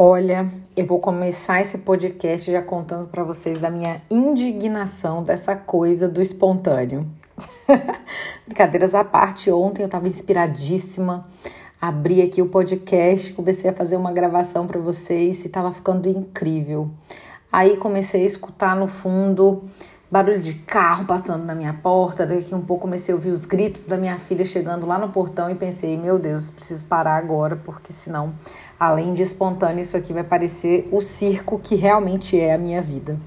Olha, eu vou começar esse podcast já contando para vocês da minha indignação dessa coisa do espontâneo. Brincadeiras à parte, ontem eu estava inspiradíssima, abri aqui o podcast, comecei a fazer uma gravação para vocês e estava ficando incrível. Aí comecei a escutar no fundo barulho de carro passando na minha porta. Daqui um pouco comecei a ouvir os gritos da minha filha chegando lá no portão e pensei: meu Deus, preciso parar agora, porque senão, além de espontâneo, isso aqui vai parecer o circo que realmente é a minha vida.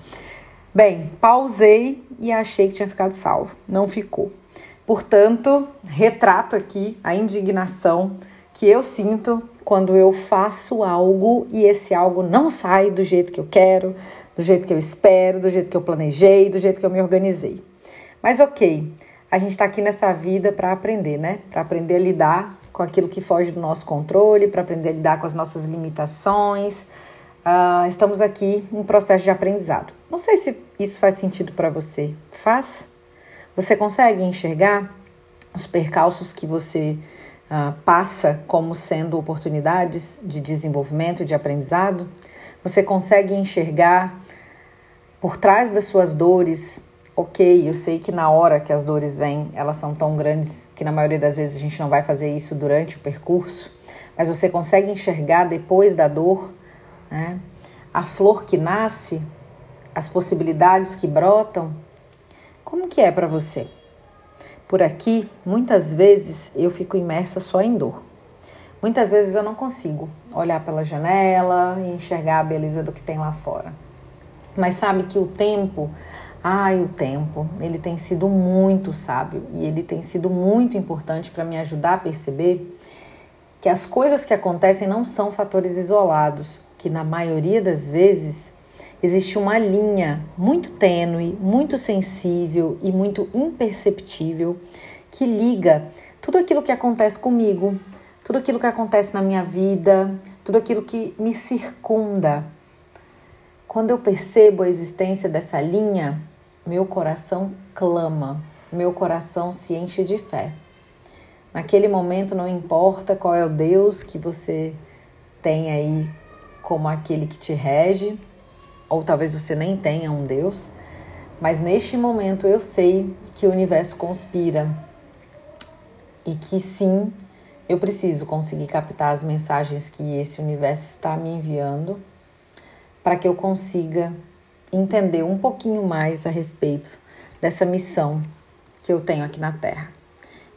Bem, pausei e achei que tinha ficado salvo. Não ficou. Portanto, retrato aqui a indignação que eu sinto quando eu faço algo e esse algo não sai do jeito que eu quero, do jeito que eu espero, do jeito que eu planejei, do jeito que eu me organizei. Mas ok, a gente está aqui nessa vida para aprender, né? Para aprender a lidar com aquilo que foge do nosso controle, para aprender a lidar com as nossas limitações. Uh, estamos aqui em processo de aprendizado. Não sei se isso faz sentido para você. Faz? Você consegue enxergar os percalços que você uh, passa como sendo oportunidades de desenvolvimento, de aprendizado? Você consegue enxergar por trás das suas dores? Ok, eu sei que na hora que as dores vêm, elas são tão grandes que na maioria das vezes a gente não vai fazer isso durante o percurso, mas você consegue enxergar depois da dor né? a flor que nasce, as possibilidades que brotam. Como que é para você? Por aqui, muitas vezes eu fico imersa só em dor. Muitas vezes eu não consigo olhar pela janela e enxergar a beleza do que tem lá fora. Mas sabe que o tempo, ai, o tempo, ele tem sido muito sábio e ele tem sido muito importante para me ajudar a perceber que as coisas que acontecem não são fatores isolados, que na maioria das vezes existe uma linha muito tênue, muito sensível e muito imperceptível que liga tudo aquilo que acontece comigo, tudo aquilo que acontece na minha vida, tudo aquilo que me circunda. Quando eu percebo a existência dessa linha, meu coração clama, meu coração se enche de fé. Naquele momento, não importa qual é o Deus que você tem aí como aquele que te rege, ou talvez você nem tenha um Deus, mas neste momento eu sei que o universo conspira e que sim, eu preciso conseguir captar as mensagens que esse universo está me enviando para que eu consiga entender um pouquinho mais a respeito dessa missão que eu tenho aqui na Terra.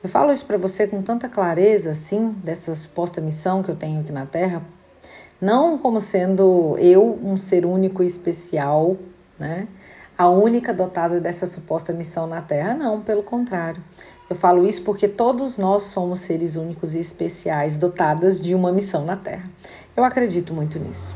Eu falo isso para você com tanta clareza, assim, dessa suposta missão que eu tenho aqui na Terra, não como sendo eu um ser único e especial, né? A única dotada dessa suposta missão na Terra, não, pelo contrário. Eu falo isso porque todos nós somos seres únicos e especiais, dotadas de uma missão na Terra. Eu acredito muito nisso.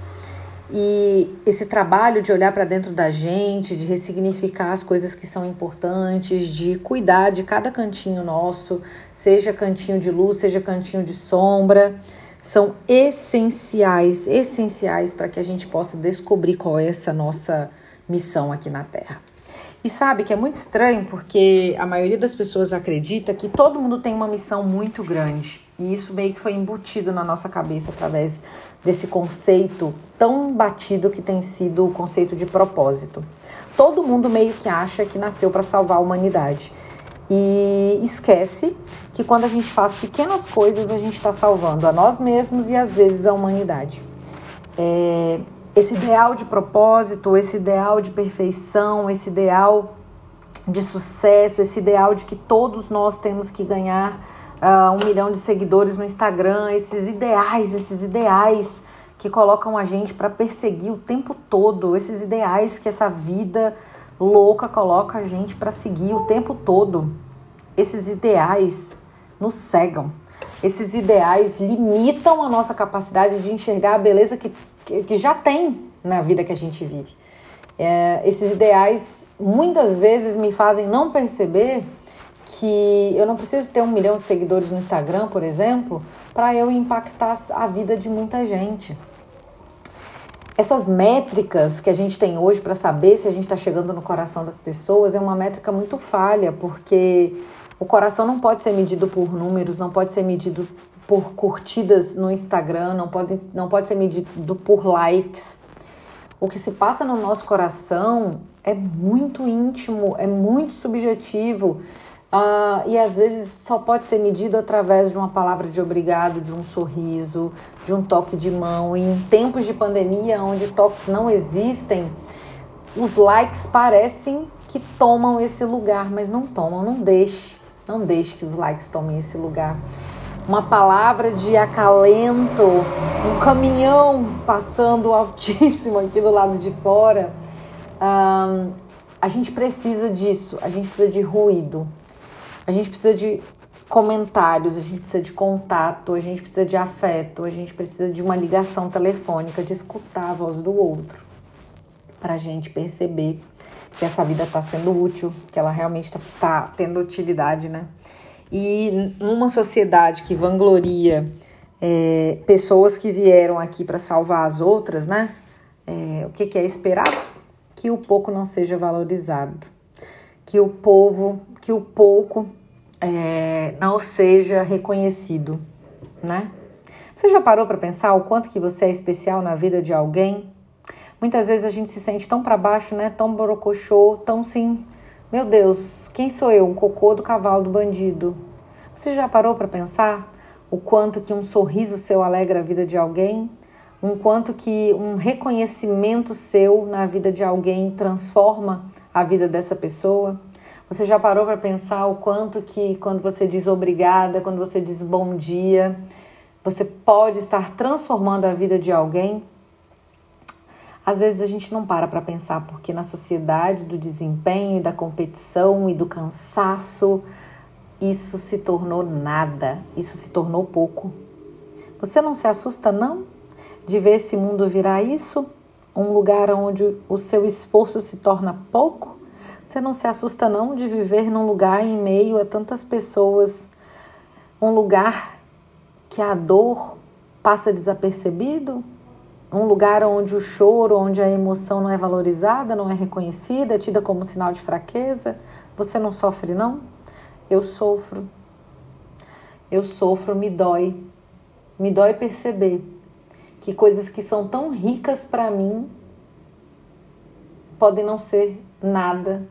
E esse trabalho de olhar para dentro da gente, de ressignificar as coisas que são importantes, de cuidar de cada cantinho nosso, seja cantinho de luz, seja cantinho de sombra, são essenciais, essenciais para que a gente possa descobrir qual é essa nossa missão aqui na Terra. E sabe que é muito estranho porque a maioria das pessoas acredita que todo mundo tem uma missão muito grande. E isso meio que foi embutido na nossa cabeça através desse conceito tão batido que tem sido o conceito de propósito. Todo mundo meio que acha que nasceu para salvar a humanidade. E esquece que quando a gente faz pequenas coisas, a gente está salvando a nós mesmos e às vezes a humanidade. É, esse ideal de propósito, esse ideal de perfeição, esse ideal de sucesso, esse ideal de que todos nós temos que ganhar uh, um milhão de seguidores no Instagram, esses ideais, esses ideais que colocam a gente para perseguir o tempo todo, esses ideais que essa vida louca coloca a gente para seguir o tempo todo. Esses ideais nos cegam. Esses ideais limitam a nossa capacidade de enxergar a beleza que que, já tem na vida que a gente vive. É, esses ideais muitas vezes me fazem não perceber que eu não preciso ter um milhão de seguidores no Instagram, por exemplo, para eu impactar a vida de muita gente. Essas métricas que a gente tem hoje para saber se a gente está chegando no coração das pessoas é uma métrica muito falha, porque o coração não pode ser medido por números, não pode ser medido por curtidas no Instagram, não pode, não pode ser medido por likes. O que se passa no nosso coração é muito íntimo, é muito subjetivo. Uh, e às vezes só pode ser medido através de uma palavra de obrigado, de um sorriso, de um toque de mão. E em tempos de pandemia, onde toques não existem, os likes parecem que tomam esse lugar, mas não tomam. Não deixe, não deixe que os likes tomem esse lugar. Uma palavra de acalento, um caminhão passando altíssimo aqui do lado de fora. Uh, a gente precisa disso, a gente precisa de ruído. A gente precisa de comentários, a gente precisa de contato, a gente precisa de afeto, a gente precisa de uma ligação telefônica, de escutar a voz do outro, para a gente perceber que essa vida está sendo útil, que ela realmente está tá tendo utilidade, né? E numa sociedade que vangloria é, pessoas que vieram aqui para salvar as outras, né? É, o que, que é esperado? Que o pouco não seja valorizado, que o povo, que o pouco é, não seja reconhecido, né? Você já parou para pensar o quanto que você é especial na vida de alguém? Muitas vezes a gente se sente tão para baixo, né? Tão borocochô, tão sim. Meu Deus, quem sou eu? Um cocô do cavalo do bandido. Você já parou para pensar o quanto que um sorriso seu alegra a vida de alguém? Um quanto que um reconhecimento seu na vida de alguém transforma a vida dessa pessoa? Você já parou para pensar o quanto que quando você diz obrigada, quando você diz bom dia, você pode estar transformando a vida de alguém? Às vezes a gente não para para pensar porque na sociedade do desempenho da competição e do cansaço, isso se tornou nada, isso se tornou pouco. Você não se assusta não de ver esse mundo virar isso? Um lugar onde o seu esforço se torna pouco? Você não se assusta não de viver num lugar em meio a tantas pessoas, um lugar que a dor passa desapercebido? Um lugar onde o choro, onde a emoção não é valorizada, não é reconhecida, é tida como sinal de fraqueza? Você não sofre não? Eu sofro. Eu sofro, me dói. Me dói perceber que coisas que são tão ricas para mim podem não ser nada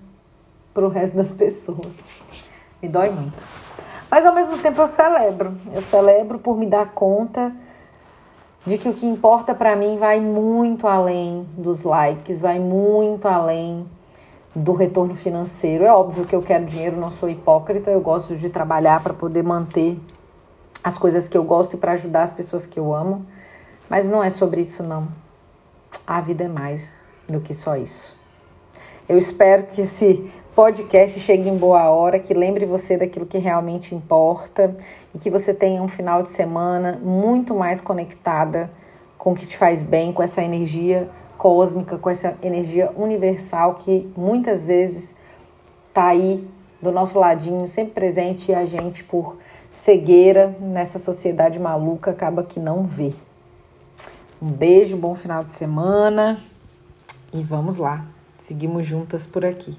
para o resto das pessoas. Me dói muito. Mas ao mesmo tempo eu celebro. Eu celebro por me dar conta de que o que importa para mim vai muito além dos likes, vai muito além do retorno financeiro. É óbvio que eu quero dinheiro, não sou hipócrita, eu gosto de trabalhar para poder manter as coisas que eu gosto e para ajudar as pessoas que eu amo, mas não é sobre isso não. A vida é mais do que só isso. Eu espero que esse podcast chegue em boa hora, que lembre você daquilo que realmente importa e que você tenha um final de semana muito mais conectada com o que te faz bem, com essa energia cósmica, com essa energia universal que muitas vezes está aí do nosso ladinho, sempre presente e a gente, por cegueira nessa sociedade maluca, acaba que não vê. Um beijo, bom final de semana e vamos lá. Seguimos juntas por aqui.